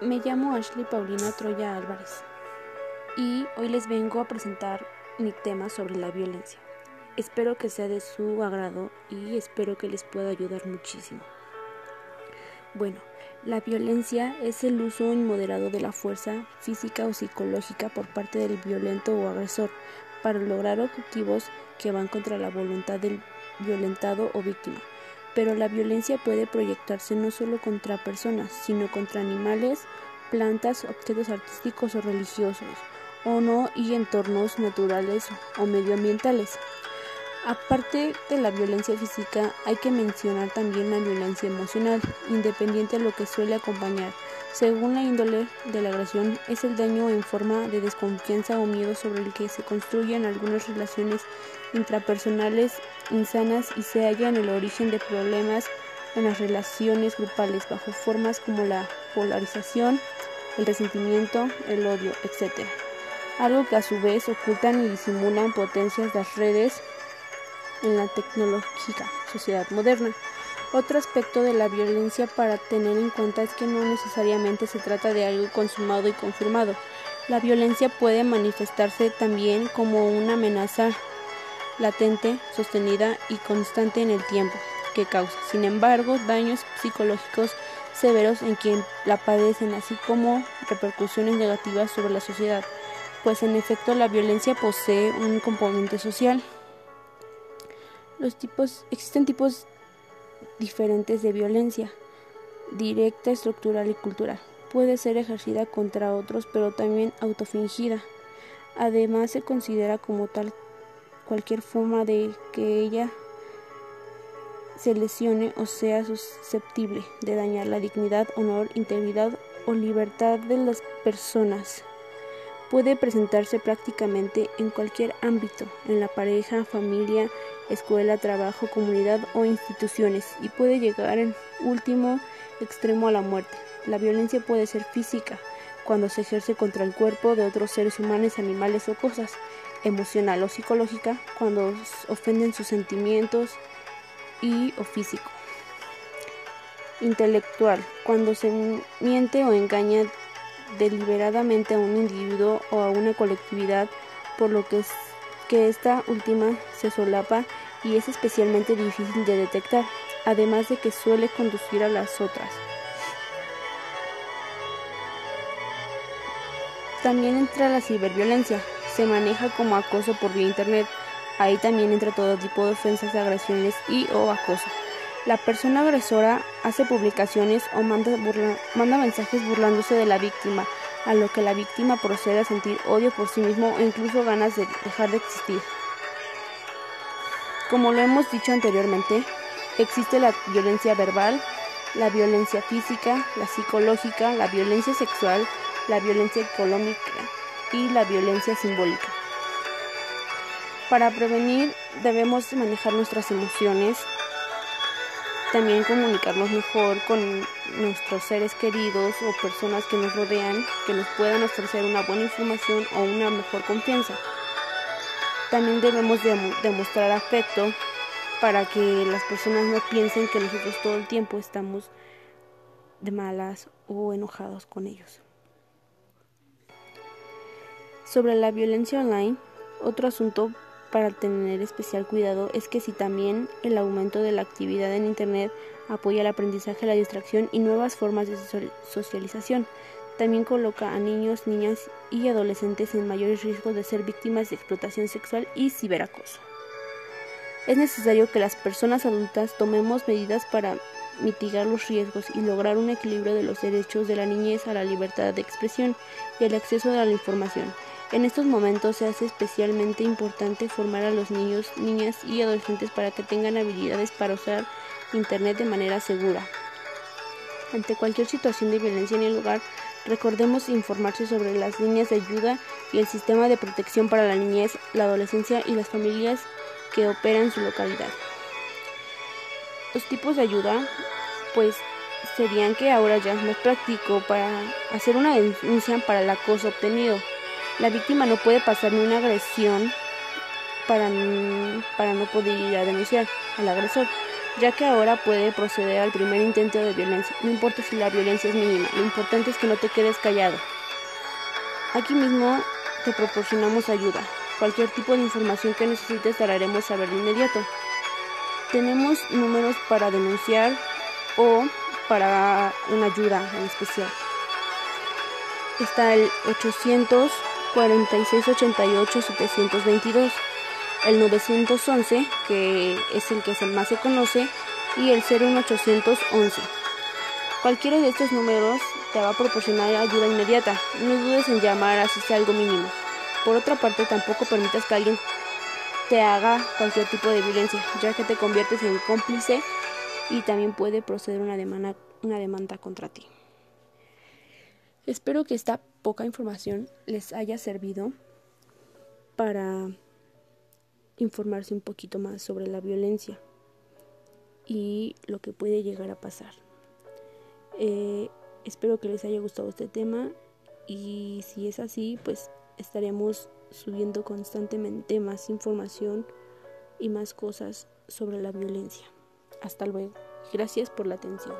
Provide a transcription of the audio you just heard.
Me llamo Ashley Paulina Troya Álvarez y hoy les vengo a presentar mi tema sobre la violencia. Espero que sea de su agrado y espero que les pueda ayudar muchísimo. Bueno, la violencia es el uso inmoderado de la fuerza física o psicológica por parte del violento o agresor para lograr objetivos que van contra la voluntad del violentado o víctima pero la violencia puede proyectarse no solo contra personas, sino contra animales, plantas, objetos artísticos o religiosos, o no y entornos naturales o medioambientales. Aparte de la violencia física, hay que mencionar también la violencia emocional, independiente de lo que suele acompañar. Según la índole de la agresión, es el daño en forma de desconfianza o miedo sobre el que se construyen algunas relaciones intrapersonales insanas y se halla en el origen de problemas en las relaciones grupales bajo formas como la polarización, el resentimiento, el odio, etc. Algo que a su vez ocultan y disimulan potencias las redes en la tecnológica sociedad moderna. Otro aspecto de la violencia para tener en cuenta es que no necesariamente se trata de algo consumado y confirmado. La violencia puede manifestarse también como una amenaza latente, sostenida y constante en el tiempo que causa. Sin embargo, daños psicológicos severos en quien la padecen, así como repercusiones negativas sobre la sociedad, pues en efecto la violencia posee un componente social. Los tipos existen tipos diferentes de violencia, directa, estructural y cultural. Puede ser ejercida contra otros, pero también autofingida. Además, se considera como tal cualquier forma de que ella se lesione o sea susceptible de dañar la dignidad, honor, integridad o libertad de las personas. Puede presentarse prácticamente en cualquier ámbito, en la pareja, familia, escuela, trabajo, comunidad o instituciones, y puede llegar en último extremo a la muerte. La violencia puede ser física, cuando se ejerce contra el cuerpo de otros seres humanos, animales o cosas, emocional o psicológica cuando ofenden sus sentimientos y o físico. Intelectual, cuando se miente o engaña deliberadamente a un individuo o a una colectividad, por lo que, es, que esta última se solapa y es especialmente difícil de detectar, además de que suele conducir a las otras. También entra la ciberviolencia, se maneja como acoso por vía internet. Ahí también entra todo tipo de ofensas, agresiones y o acoso. La persona agresora hace publicaciones o manda, mensajes burlándose de la víctima, a lo que la víctima procede a sentir odio por sí mismo o incluso ganas de dejar de existir. Como lo hemos dicho anteriormente, existe la violencia verbal, la violencia física, la psicológica, la violencia sexual, la violencia económica, y la violencia simbólica. Para prevenir debemos manejar nuestras emociones, también comunicarnos mejor con nuestros seres queridos o personas que nos rodean, que nos puedan ofrecer una buena información o una mejor confianza. También debemos demostrar afecto para que las personas no piensen que nosotros todo el tiempo estamos de malas o enojados con ellos. Sobre la violencia online, otro asunto para tener especial cuidado es que si también el aumento de la actividad en Internet apoya el aprendizaje, la distracción y nuevas formas de socialización, también coloca a niños, niñas y adolescentes en mayores riesgos de ser víctimas de explotación sexual y ciberacoso. Es necesario que las personas adultas tomemos medidas para mitigar los riesgos y lograr un equilibrio de los derechos de la niñez a la libertad de expresión y el acceso a la información. En estos momentos se hace especialmente importante formar a los niños, niñas y adolescentes para que tengan habilidades para usar Internet de manera segura. Ante cualquier situación de violencia en el hogar, recordemos informarse sobre las líneas de ayuda y el sistema de protección para la niñez, la adolescencia y las familias que operan en su localidad. Los tipos de ayuda, pues serían que ahora ya es más práctico para hacer una denuncia para el acoso obtenido la víctima no puede pasar ni una agresión para, para no poder ir a denunciar al agresor. ya que ahora puede proceder al primer intento de violencia. No importa si la violencia es mínima, lo importante es que no te quedes callado. Aquí mismo te proporcionamos ayuda. Cualquier tipo de información que necesites te haremos saber de inmediato. Tenemos números para denunciar o para una ayuda en especial. Está el 800 4688 722, el 911, que es el que más se conoce, y el 01811. Cualquiera de estos números te va a proporcionar ayuda inmediata. No dudes en llamar así sea algo mínimo. Por otra parte, tampoco permitas que alguien te haga cualquier tipo de violencia, ya que te conviertes en cómplice y también puede proceder una demanda, una demanda contra ti. Espero que esta poca información les haya servido para informarse un poquito más sobre la violencia y lo que puede llegar a pasar. Eh, espero que les haya gustado este tema y si es así, pues estaremos subiendo constantemente más información y más cosas sobre la violencia. Hasta luego. Gracias por la atención.